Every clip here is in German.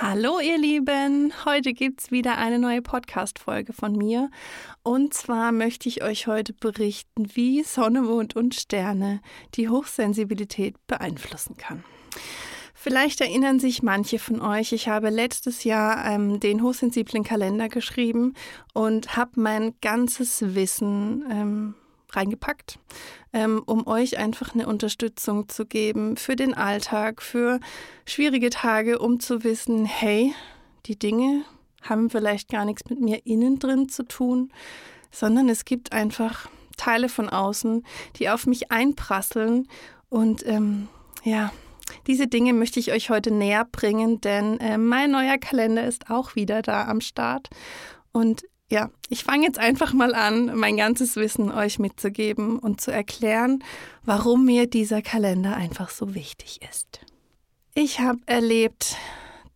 Hallo ihr Lieben, heute gibt es wieder eine neue Podcast-Folge von mir. Und zwar möchte ich euch heute berichten, wie Sonne, Mond und Sterne die Hochsensibilität beeinflussen kann. Vielleicht erinnern sich manche von euch, ich habe letztes Jahr ähm, den hochsensiblen Kalender geschrieben und habe mein ganzes Wissen ähm, reingepackt, ähm, um euch einfach eine Unterstützung zu geben für den Alltag, für schwierige Tage, um zu wissen, hey, die Dinge haben vielleicht gar nichts mit mir innen drin zu tun, sondern es gibt einfach Teile von außen, die auf mich einprasseln und ähm, ja, diese Dinge möchte ich euch heute näher bringen, denn äh, mein neuer Kalender ist auch wieder da am Start. Und ja, ich fange jetzt einfach mal an, mein ganzes Wissen euch mitzugeben und zu erklären, warum mir dieser Kalender einfach so wichtig ist. Ich habe erlebt,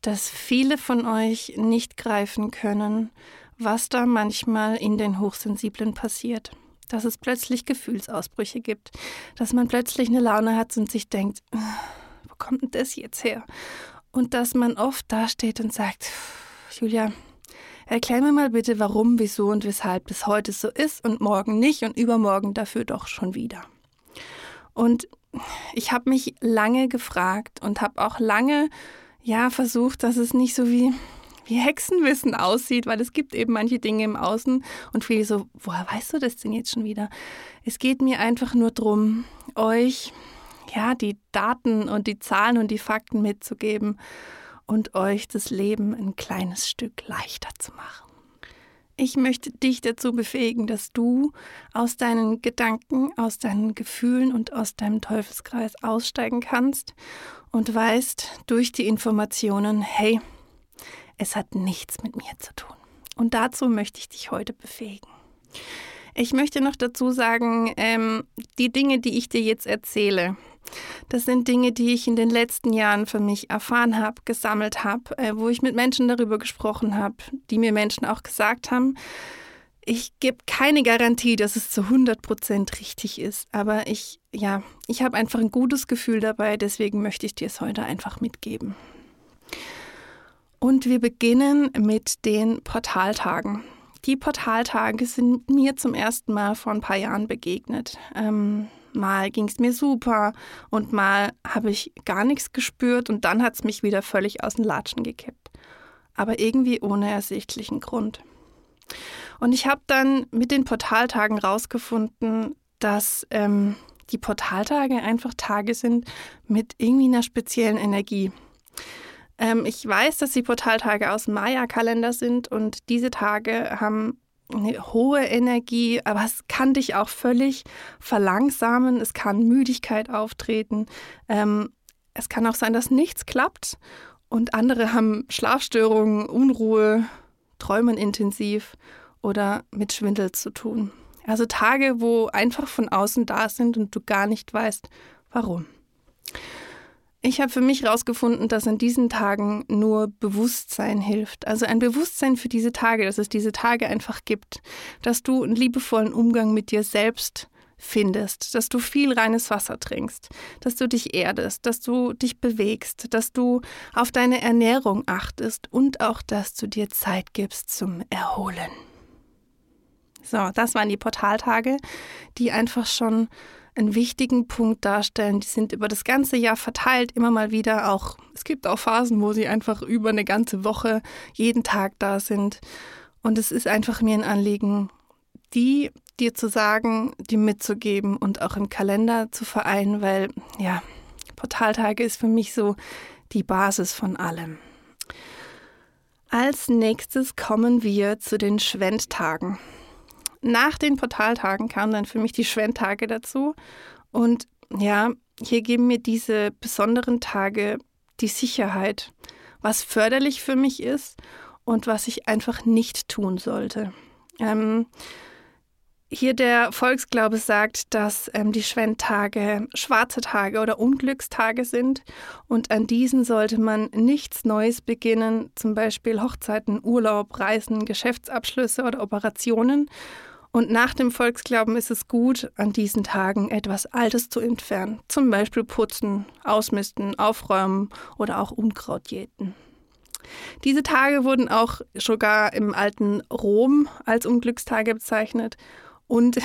dass viele von euch nicht greifen können, was da manchmal in den Hochsensiblen passiert. Dass es plötzlich Gefühlsausbrüche gibt, dass man plötzlich eine Laune hat und sich denkt, wo kommt denn das jetzt her? Und dass man oft dasteht und sagt, Julia, Erklär mir mal bitte, warum, wieso und weshalb das heute so ist und morgen nicht und übermorgen dafür doch schon wieder. Und ich habe mich lange gefragt und habe auch lange ja versucht, dass es nicht so wie wie Hexenwissen aussieht, weil es gibt eben manche Dinge im Außen und viele so, woher weißt du das denn jetzt schon wieder? Es geht mir einfach nur darum, euch ja die Daten und die Zahlen und die Fakten mitzugeben und euch das Leben ein kleines Stück leichter zu machen. Ich möchte dich dazu befähigen, dass du aus deinen Gedanken, aus deinen Gefühlen und aus deinem Teufelskreis aussteigen kannst und weißt durch die Informationen, hey, es hat nichts mit mir zu tun. Und dazu möchte ich dich heute befähigen. Ich möchte noch dazu sagen, ähm, die Dinge, die ich dir jetzt erzähle, das sind Dinge, die ich in den letzten Jahren für mich erfahren habe, gesammelt habe, äh, wo ich mit Menschen darüber gesprochen habe, die mir Menschen auch gesagt haben, ich gebe keine Garantie, dass es zu 100 Prozent richtig ist, aber ich, ja, ich habe einfach ein gutes Gefühl dabei, deswegen möchte ich dir es heute einfach mitgeben. Und wir beginnen mit den Portaltagen. Die Portaltage sind mir zum ersten Mal vor ein paar Jahren begegnet. Ähm, Mal ging es mir super und mal habe ich gar nichts gespürt und dann hat es mich wieder völlig aus den Latschen gekippt. Aber irgendwie ohne ersichtlichen Grund. Und ich habe dann mit den Portaltagen rausgefunden, dass ähm, die Portaltage einfach Tage sind mit irgendwie einer speziellen Energie. Ähm, ich weiß, dass die Portaltage aus dem Maya-Kalender sind und diese Tage haben eine hohe Energie, aber es kann dich auch völlig verlangsamen, es kann Müdigkeit auftreten, ähm, es kann auch sein, dass nichts klappt und andere haben Schlafstörungen, Unruhe, träumen intensiv oder mit Schwindel zu tun. Also Tage, wo einfach von außen da sind und du gar nicht weißt, warum. Ich habe für mich herausgefunden, dass an diesen Tagen nur Bewusstsein hilft. Also ein Bewusstsein für diese Tage, dass es diese Tage einfach gibt. Dass du einen liebevollen Umgang mit dir selbst findest, dass du viel reines Wasser trinkst, dass du dich erdest, dass du dich bewegst, dass du auf deine Ernährung achtest und auch, dass du dir Zeit gibst zum Erholen. So, das waren die Portaltage, die einfach schon einen wichtigen Punkt darstellen. Die sind über das ganze Jahr verteilt, immer mal wieder auch. Es gibt auch Phasen, wo sie einfach über eine ganze Woche jeden Tag da sind. Und es ist einfach mir ein Anliegen, die dir zu sagen, die mitzugeben und auch im Kalender zu vereinen, weil ja, Portaltage ist für mich so die Basis von allem. Als nächstes kommen wir zu den Schwendtagen nach den Portaltagen kamen dann für mich die Schwendtage dazu. Und ja, hier geben mir diese besonderen Tage die Sicherheit, was förderlich für mich ist und was ich einfach nicht tun sollte. Ähm, hier der Volksglaube sagt, dass ähm, die Schwendtage schwarze Tage oder Unglückstage sind und an diesen sollte man nichts Neues beginnen, zum Beispiel Hochzeiten, Urlaub, Reisen, Geschäftsabschlüsse oder Operationen. Und nach dem Volksglauben ist es gut, an diesen Tagen etwas Altes zu entfernen, zum Beispiel putzen, ausmisten, aufräumen oder auch Unkraut jäten. Diese Tage wurden auch sogar im alten Rom als Unglückstage bezeichnet und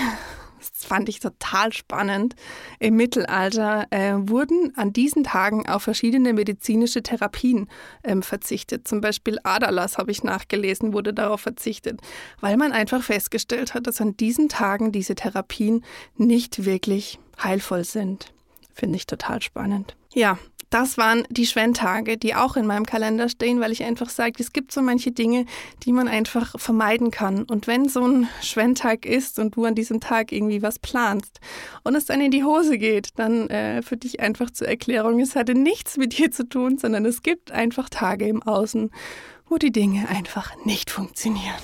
das fand ich total spannend. Im Mittelalter äh, wurden an diesen Tagen auf verschiedene medizinische Therapien ähm, verzichtet. Zum Beispiel Aderlass habe ich nachgelesen, wurde darauf verzichtet, weil man einfach festgestellt hat, dass an diesen Tagen diese Therapien nicht wirklich heilvoll sind. Finde ich total spannend. Ja, das waren die Schwendtage, die auch in meinem Kalender stehen, weil ich einfach sage, es gibt so manche Dinge, die man einfach vermeiden kann. Und wenn so ein Schwendtag ist und du an diesem Tag irgendwie was planst und es dann in die Hose geht, dann äh, für dich einfach zur Erklärung, es hatte nichts mit dir zu tun, sondern es gibt einfach Tage im Außen, wo die Dinge einfach nicht funktionieren.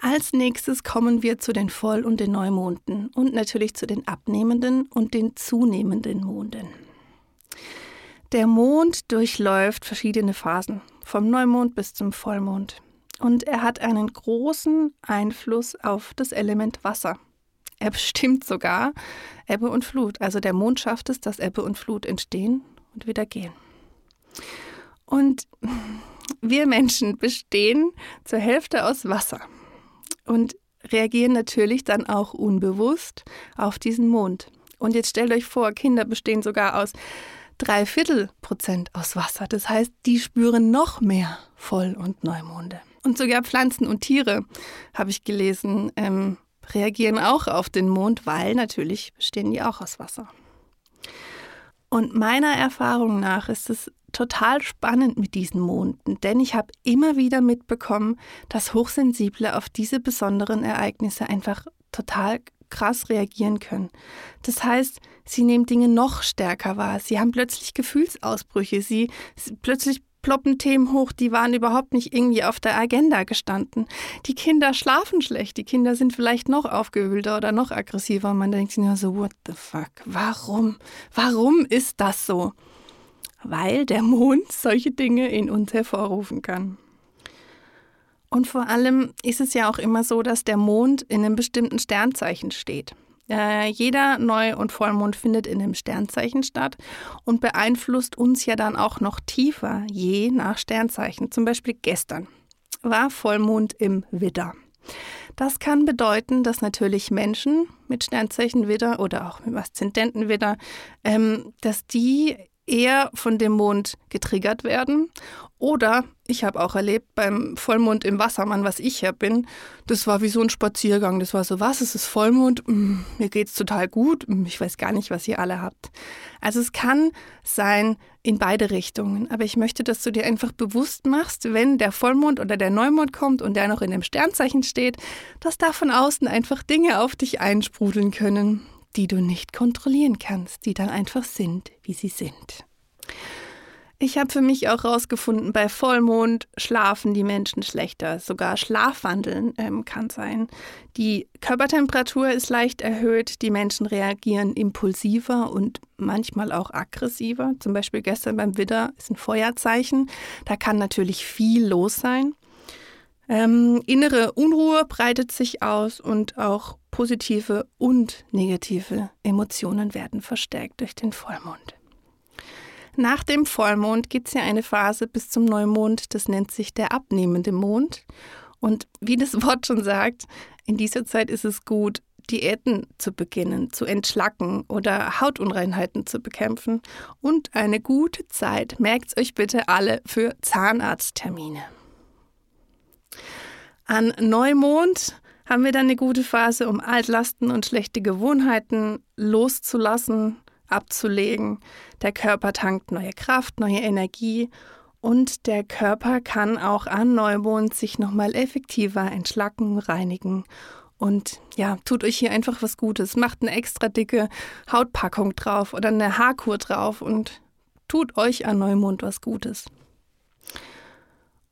Als nächstes kommen wir zu den Voll- und den Neumonden und natürlich zu den abnehmenden und den zunehmenden Monden. Der Mond durchläuft verschiedene Phasen, vom Neumond bis zum Vollmond. Und er hat einen großen Einfluss auf das Element Wasser. Er bestimmt sogar Ebbe und Flut. Also der Mond schafft es, dass Ebbe und Flut entstehen und wieder gehen. Und wir Menschen bestehen zur Hälfte aus Wasser und reagieren natürlich dann auch unbewusst auf diesen Mond. Und jetzt stellt euch vor, Kinder bestehen sogar aus drei Viertel Prozent aus Wasser. Das heißt, die spüren noch mehr Voll- und Neumonde. Und sogar Pflanzen und Tiere, habe ich gelesen, ähm, reagieren auch auf den Mond, weil natürlich bestehen die auch aus Wasser. Und meiner Erfahrung nach ist es total spannend mit diesen Monden, denn ich habe immer wieder mitbekommen, dass Hochsensible auf diese besonderen Ereignisse einfach total krass reagieren können. Das heißt, sie nehmen Dinge noch stärker wahr. Sie haben plötzlich Gefühlsausbrüche. Sie, sie plötzlich ploppen Themen hoch, die waren überhaupt nicht irgendwie auf der Agenda gestanden. Die Kinder schlafen schlecht, die Kinder sind vielleicht noch aufgewühlter oder noch aggressiver. Man denkt sich nur so, what the fuck, warum? Warum ist das so? Weil der Mond solche Dinge in uns hervorrufen kann. Und vor allem ist es ja auch immer so, dass der Mond in einem bestimmten Sternzeichen steht. Äh, jeder Neu- und Vollmond findet in einem Sternzeichen statt und beeinflusst uns ja dann auch noch tiefer, je nach Sternzeichen. Zum Beispiel gestern war Vollmond im Widder. Das kann bedeuten, dass natürlich Menschen mit Sternzeichen Widder oder auch mit Aszendenten Widder, ähm, dass die eher von dem Mond getriggert werden. Oder ich habe auch erlebt beim Vollmond im Wassermann, was ich ja bin, das war wie so ein Spaziergang. Das war so, was, es ist Vollmond, mm, mir geht's total gut, mm, ich weiß gar nicht, was ihr alle habt. Also es kann sein in beide Richtungen. Aber ich möchte, dass du dir einfach bewusst machst, wenn der Vollmond oder der Neumond kommt und der noch in dem Sternzeichen steht, dass da von außen einfach Dinge auf dich einsprudeln können die du nicht kontrollieren kannst, die dann einfach sind, wie sie sind. Ich habe für mich auch herausgefunden, bei Vollmond schlafen die Menschen schlechter. Sogar Schlafwandeln ähm, kann sein. Die Körpertemperatur ist leicht erhöht. Die Menschen reagieren impulsiver und manchmal auch aggressiver. Zum Beispiel gestern beim Widder ist ein Feuerzeichen. Da kann natürlich viel los sein. Ähm, innere Unruhe breitet sich aus und auch positive und negative Emotionen werden verstärkt durch den Vollmond. Nach dem Vollmond gibt es ja eine Phase bis zum Neumond, das nennt sich der abnehmende Mond. Und wie das Wort schon sagt, in dieser Zeit ist es gut, Diäten zu beginnen, zu entschlacken oder Hautunreinheiten zu bekämpfen und eine gute Zeit, merkt euch bitte alle, für Zahnarzttermine. An Neumond haben wir dann eine gute Phase, um Altlasten und schlechte Gewohnheiten loszulassen, abzulegen. Der Körper tankt neue Kraft, neue Energie und der Körper kann auch an Neumond sich nochmal effektiver entschlacken, reinigen und ja, tut euch hier einfach was Gutes. Macht eine extra dicke Hautpackung drauf oder eine Haarkur drauf und tut euch an Neumond was Gutes.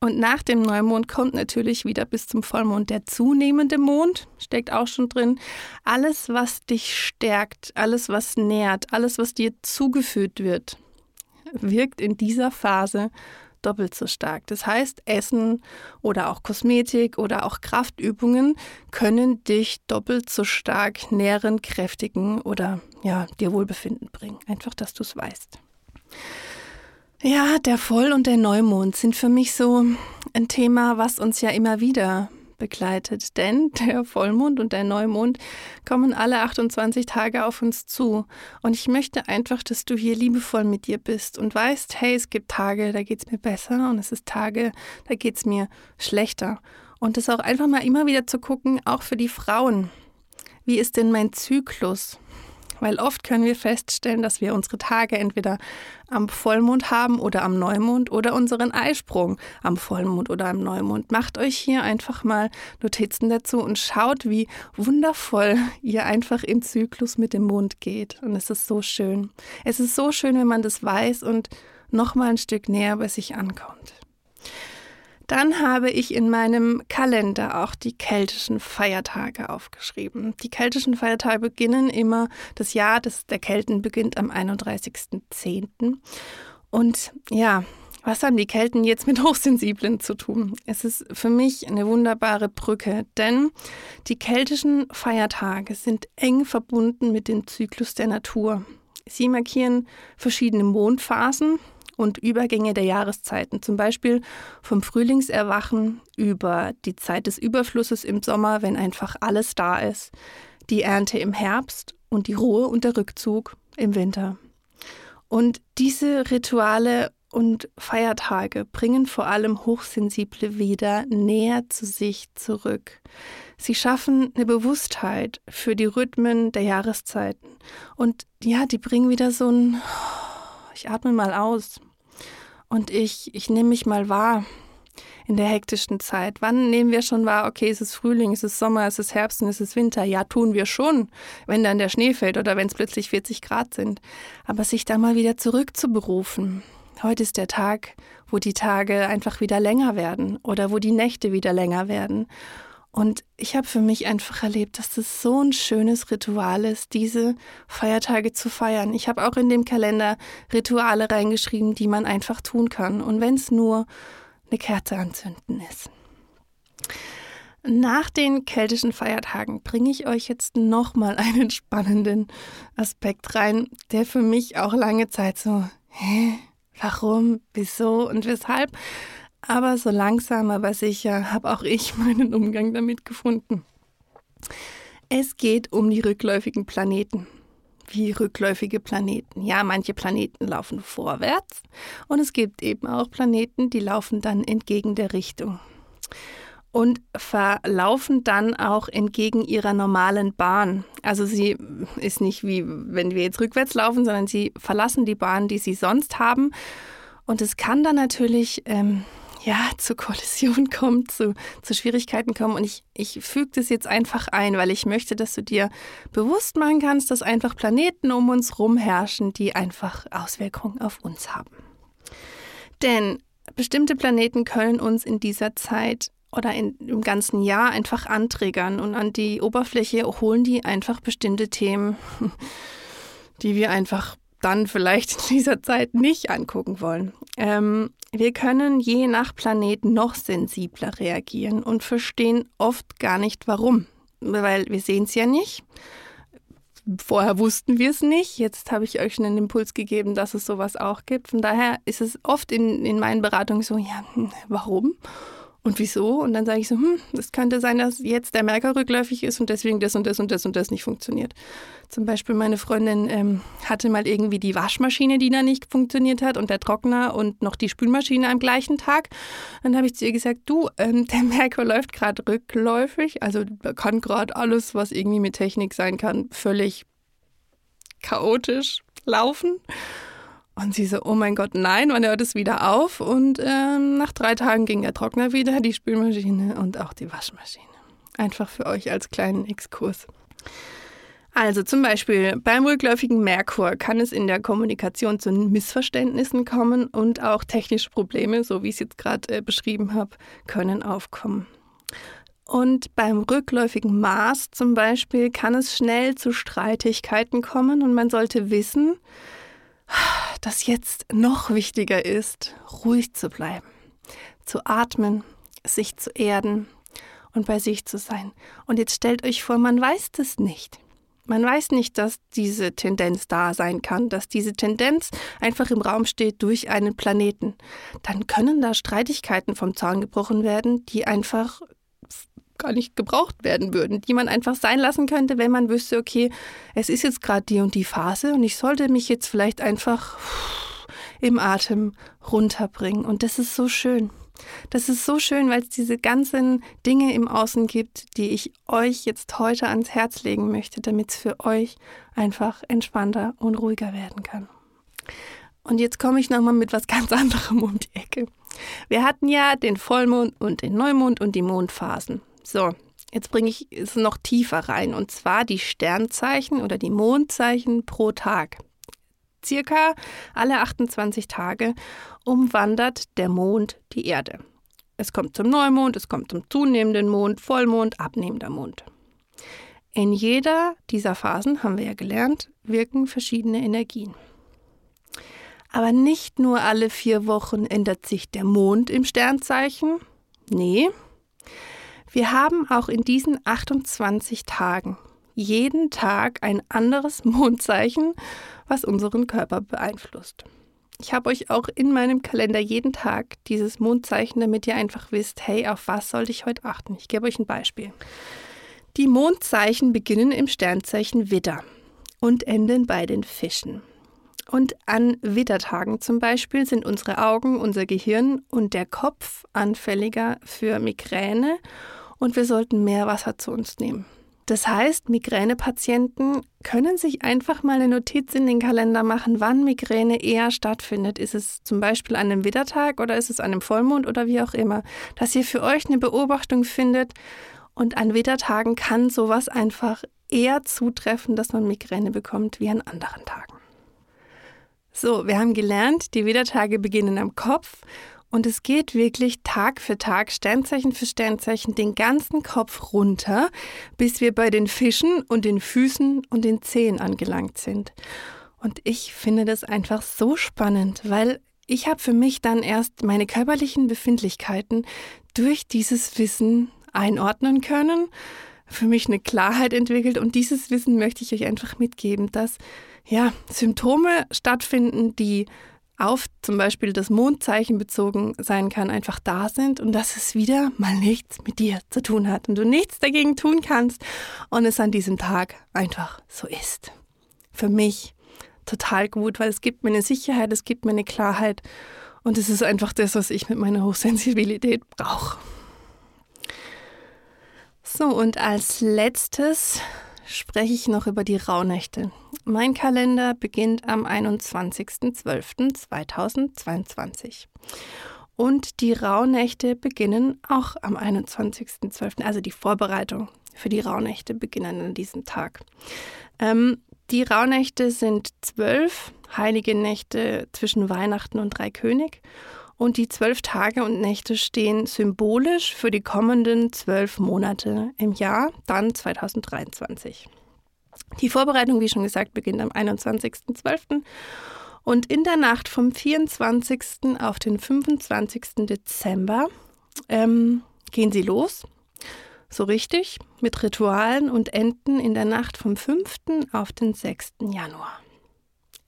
Und nach dem Neumond kommt natürlich wieder bis zum Vollmond der zunehmende Mond, steckt auch schon drin. Alles, was dich stärkt, alles, was nährt, alles, was dir zugeführt wird, wirkt in dieser Phase doppelt so stark. Das heißt, Essen oder auch Kosmetik oder auch Kraftübungen können dich doppelt so stark nähren, kräftigen oder ja, dir Wohlbefinden bringen. Einfach, dass du es weißt. Ja, der Voll- und der Neumond sind für mich so ein Thema, was uns ja immer wieder begleitet. Denn der Vollmond und der Neumond kommen alle 28 Tage auf uns zu. Und ich möchte einfach, dass du hier liebevoll mit dir bist und weißt, hey, es gibt Tage, da geht es mir besser und es ist Tage, da geht es mir schlechter. Und das auch einfach mal immer wieder zu gucken, auch für die Frauen. Wie ist denn mein Zyklus? Weil oft können wir feststellen, dass wir unsere Tage entweder am Vollmond haben oder am Neumond oder unseren Eisprung am Vollmond oder am Neumond. Macht euch hier einfach mal Notizen dazu und schaut, wie wundervoll ihr einfach im Zyklus mit dem Mond geht. Und es ist so schön. Es ist so schön, wenn man das weiß und noch mal ein Stück näher bei sich ankommt. Dann habe ich in meinem Kalender auch die keltischen Feiertage aufgeschrieben. Die keltischen Feiertage beginnen immer, das Jahr des, der Kelten beginnt am 31.10. Und ja, was haben die Kelten jetzt mit Hochsensiblen zu tun? Es ist für mich eine wunderbare Brücke, denn die keltischen Feiertage sind eng verbunden mit dem Zyklus der Natur. Sie markieren verschiedene Mondphasen, und Übergänge der Jahreszeiten, zum Beispiel vom Frühlingserwachen über die Zeit des Überflusses im Sommer, wenn einfach alles da ist, die Ernte im Herbst und die Ruhe und der Rückzug im Winter. Und diese Rituale und Feiertage bringen vor allem Hochsensible wieder näher zu sich zurück. Sie schaffen eine Bewusstheit für die Rhythmen der Jahreszeiten. Und ja, die bringen wieder so ein, ich atme mal aus. Und ich, ich nehme mich mal wahr in der hektischen Zeit. Wann nehmen wir schon wahr, okay, es ist Frühling, es ist Sommer, es ist Herbst und es ist Winter? Ja, tun wir schon, wenn dann der Schnee fällt oder wenn es plötzlich 40 Grad sind. Aber sich da mal wieder zurückzuberufen. Heute ist der Tag, wo die Tage einfach wieder länger werden oder wo die Nächte wieder länger werden. Und ich habe für mich einfach erlebt, dass das so ein schönes Ritual ist, diese Feiertage zu feiern. Ich habe auch in dem Kalender Rituale reingeschrieben, die man einfach tun kann. Und wenn es nur eine Kerze anzünden ist. Nach den keltischen Feiertagen bringe ich euch jetzt nochmal einen spannenden Aspekt rein, der für mich auch lange Zeit so, hä, warum, wieso und weshalb aber so langsam, aber sicher habe auch ich meinen Umgang damit gefunden. Es geht um die rückläufigen Planeten. Wie rückläufige Planeten. Ja, manche Planeten laufen vorwärts und es gibt eben auch Planeten, die laufen dann entgegen der Richtung und verlaufen dann auch entgegen ihrer normalen Bahn. Also sie ist nicht wie wenn wir jetzt rückwärts laufen, sondern sie verlassen die Bahn, die sie sonst haben. Und es kann dann natürlich ähm, ja, zu Kollision kommt, zu, zu Schwierigkeiten kommen. Und ich, ich füge das jetzt einfach ein, weil ich möchte, dass du dir bewusst machen kannst, dass einfach Planeten um uns rum herrschen, die einfach Auswirkungen auf uns haben. Denn bestimmte Planeten können uns in dieser Zeit oder in, im ganzen Jahr einfach anträgern und an die Oberfläche holen die einfach bestimmte Themen, die wir einfach dann vielleicht in dieser Zeit nicht angucken wollen. Ähm, wir können je nach Planet noch sensibler reagieren und verstehen oft gar nicht warum, weil wir sehen es ja nicht. Vorher wussten wir es nicht. Jetzt habe ich euch schon einen Impuls gegeben, dass es sowas auch gibt. Von daher ist es oft in, in meinen Beratungen so, ja, hm, warum? Und wieso? Und dann sage ich so, hm, es könnte sein, dass jetzt der Merker rückläufig ist und deswegen das und das und das und das nicht funktioniert. Zum Beispiel meine Freundin ähm, hatte mal irgendwie die Waschmaschine, die da nicht funktioniert hat und der Trockner und noch die Spülmaschine am gleichen Tag. Dann habe ich zu ihr gesagt, du, ähm, der Merkur läuft gerade rückläufig, also kann gerade alles, was irgendwie mit Technik sein kann, völlig chaotisch laufen. Und sie so, oh mein Gott, nein, wann hört es wieder auf? Und ähm, nach drei Tagen ging der Trockner wieder, die Spülmaschine und auch die Waschmaschine. Einfach für euch als kleinen Exkurs. Also zum Beispiel beim rückläufigen Merkur kann es in der Kommunikation zu Missverständnissen kommen und auch technische Probleme, so wie ich es jetzt gerade äh, beschrieben habe, können aufkommen. Und beim rückläufigen Mars zum Beispiel kann es schnell zu Streitigkeiten kommen und man sollte wissen, dass jetzt noch wichtiger ist, ruhig zu bleiben, zu atmen, sich zu erden und bei sich zu sein. Und jetzt stellt euch vor, man weiß das nicht. Man weiß nicht, dass diese Tendenz da sein kann, dass diese Tendenz einfach im Raum steht durch einen Planeten. Dann können da Streitigkeiten vom Zaun gebrochen werden, die einfach gar nicht gebraucht werden würden, die man einfach sein lassen könnte, wenn man wüsste, okay, es ist jetzt gerade die und die Phase und ich sollte mich jetzt vielleicht einfach im Atem runterbringen. Und das ist so schön. Das ist so schön, weil es diese ganzen Dinge im Außen gibt, die ich euch jetzt heute ans Herz legen möchte, damit es für euch einfach entspannter und ruhiger werden kann. Und jetzt komme ich nochmal mit was ganz anderem um die Ecke. Wir hatten ja den Vollmond und den Neumond und die Mondphasen. So, jetzt bringe ich es noch tiefer rein und zwar die Sternzeichen oder die Mondzeichen pro Tag circa alle 28 Tage umwandert der Mond die Erde. Es kommt zum Neumond, es kommt zum zunehmenden Mond, Vollmond, abnehmender Mond. In jeder dieser Phasen, haben wir ja gelernt, wirken verschiedene Energien. Aber nicht nur alle vier Wochen ändert sich der Mond im Sternzeichen. Nee, wir haben auch in diesen 28 Tagen jeden Tag ein anderes Mondzeichen, was unseren Körper beeinflusst. Ich habe euch auch in meinem Kalender jeden Tag dieses Mondzeichen, damit ihr einfach wisst, hey, auf was sollte ich heute achten? Ich gebe euch ein Beispiel. Die Mondzeichen beginnen im Sternzeichen Widder und enden bei den Fischen. Und an Widdertagen zum Beispiel sind unsere Augen, unser Gehirn und der Kopf anfälliger für Migräne und wir sollten mehr Wasser zu uns nehmen. Das heißt, Migränepatienten können sich einfach mal eine Notiz in den Kalender machen, wann Migräne eher stattfindet. Ist es zum Beispiel an einem Widdertag oder ist es an einem Vollmond oder wie auch immer. Dass ihr für euch eine Beobachtung findet und an Widdertagen kann sowas einfach eher zutreffen, dass man Migräne bekommt wie an anderen Tagen. So, wir haben gelernt, die Widdertage beginnen am Kopf und es geht wirklich Tag für Tag, Sternzeichen für Sternzeichen, den ganzen Kopf runter, bis wir bei den Fischen und den Füßen und den Zehen angelangt sind. Und ich finde das einfach so spannend, weil ich habe für mich dann erst meine körperlichen Befindlichkeiten durch dieses Wissen einordnen können, für mich eine Klarheit entwickelt und dieses Wissen möchte ich euch einfach mitgeben, dass ja Symptome stattfinden, die auf zum Beispiel das Mondzeichen bezogen sein kann, einfach da sind und dass es wieder mal nichts mit dir zu tun hat und du nichts dagegen tun kannst und es an diesem Tag einfach so ist. Für mich total gut, weil es gibt mir eine Sicherheit, es gibt mir eine Klarheit und es ist einfach das, was ich mit meiner Hochsensibilität brauche. So, und als letztes spreche ich noch über die Rauhnächte. Mein Kalender beginnt am 21.12.2022. Und die Rauhnächte beginnen auch am 21.12., also die Vorbereitung für die Rauhnächte beginnen an diesem Tag. Ähm, die Rauhnächte sind zwölf heilige Nächte zwischen Weihnachten und Dreikönig. Und die zwölf Tage und Nächte stehen symbolisch für die kommenden zwölf Monate im Jahr, dann 2023. Die Vorbereitung, wie schon gesagt, beginnt am 21.12. Und in der Nacht vom 24. auf den 25. Dezember ähm, gehen sie los. So richtig, mit Ritualen und enden in der Nacht vom 5. auf den 6. Januar.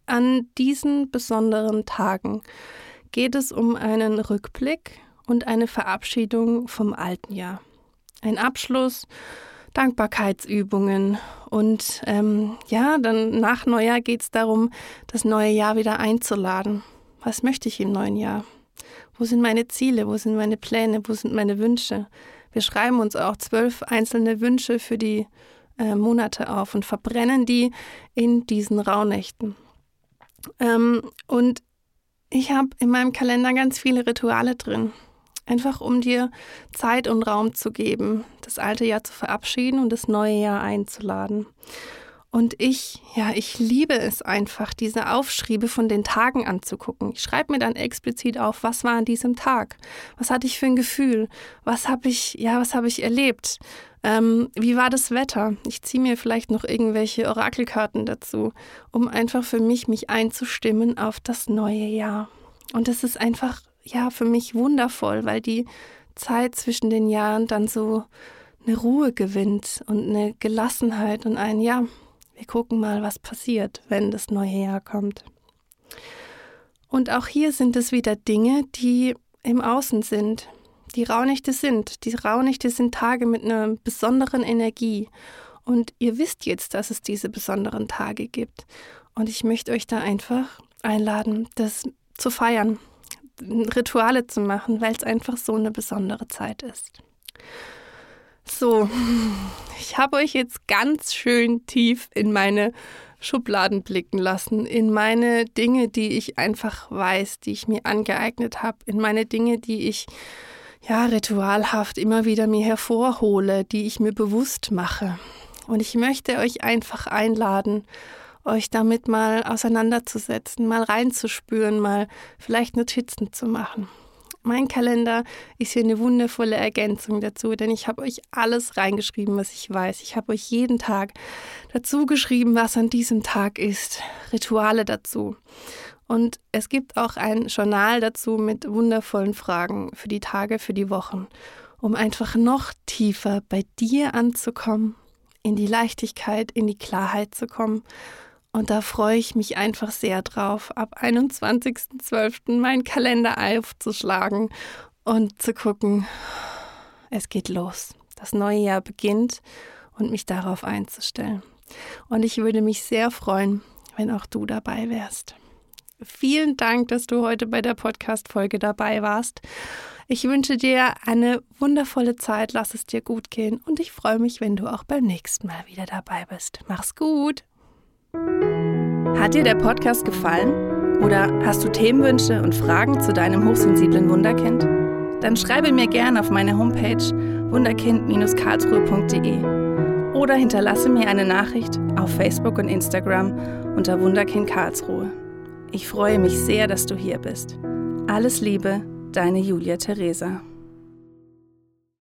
An diesen besonderen Tagen geht es um einen Rückblick und eine Verabschiedung vom alten Jahr. Ein Abschluss, Dankbarkeitsübungen und ähm, ja, dann nach Neujahr geht es darum, das neue Jahr wieder einzuladen. Was möchte ich im neuen Jahr? Wo sind meine Ziele? Wo sind meine Pläne? Wo sind meine Wünsche? Wir schreiben uns auch zwölf einzelne Wünsche für die äh, Monate auf und verbrennen die in diesen Rauhnächten. Ähm, und ich habe in meinem Kalender ganz viele Rituale drin. Einfach um dir Zeit und Raum zu geben, das alte Jahr zu verabschieden und das neue Jahr einzuladen. Und ich, ja, ich liebe es einfach, diese Aufschriebe von den Tagen anzugucken. Ich schreibe mir dann explizit auf, was war an diesem Tag? Was hatte ich für ein Gefühl? Was habe ich, ja, was habe ich erlebt? Ähm, wie war das Wetter? Ich ziehe mir vielleicht noch irgendwelche Orakelkarten dazu, um einfach für mich mich einzustimmen auf das neue Jahr. Und es ist einfach, ja, für mich wundervoll, weil die Zeit zwischen den Jahren dann so eine Ruhe gewinnt und eine Gelassenheit und ein, ja, wir gucken mal, was passiert, wenn das neue Jahr kommt. Und auch hier sind es wieder Dinge, die im Außen sind, die Rauhnächte sind. Die Rauhnächte sind Tage mit einer besonderen Energie. Und ihr wisst jetzt, dass es diese besonderen Tage gibt. Und ich möchte euch da einfach einladen, das zu feiern, Rituale zu machen, weil es einfach so eine besondere Zeit ist. So, ich habe euch jetzt ganz schön tief in meine Schubladen blicken lassen, in meine Dinge, die ich einfach weiß, die ich mir angeeignet habe, in meine Dinge, die ich ja ritualhaft immer wieder mir hervorhole, die ich mir bewusst mache. Und ich möchte euch einfach einladen, euch damit mal auseinanderzusetzen, mal reinzuspüren, mal vielleicht Notizen zu machen. Mein Kalender ist hier eine wundervolle Ergänzung dazu, denn ich habe euch alles reingeschrieben, was ich weiß. Ich habe euch jeden Tag dazu geschrieben, was an diesem Tag ist, Rituale dazu. Und es gibt auch ein Journal dazu mit wundervollen Fragen für die Tage, für die Wochen, um einfach noch tiefer bei dir anzukommen, in die Leichtigkeit, in die Klarheit zu kommen und da freue ich mich einfach sehr drauf, ab 21.12. meinen Kalender aufzuschlagen und zu gucken, es geht los. Das neue Jahr beginnt und mich darauf einzustellen. Und ich würde mich sehr freuen, wenn auch du dabei wärst. Vielen Dank, dass du heute bei der Podcast-Folge dabei warst. Ich wünsche dir eine wundervolle Zeit, lass es dir gut gehen und ich freue mich, wenn du auch beim nächsten Mal wieder dabei bist. Mach's gut! Hat dir der Podcast gefallen? Oder hast du Themenwünsche und Fragen zu deinem hochsensiblen Wunderkind? Dann schreibe mir gerne auf meine Homepage wunderkind-karlsruhe.de oder hinterlasse mir eine Nachricht auf Facebook und Instagram unter Wunderkind Karlsruhe. Ich freue mich sehr, dass du hier bist. Alles Liebe, deine Julia Theresa.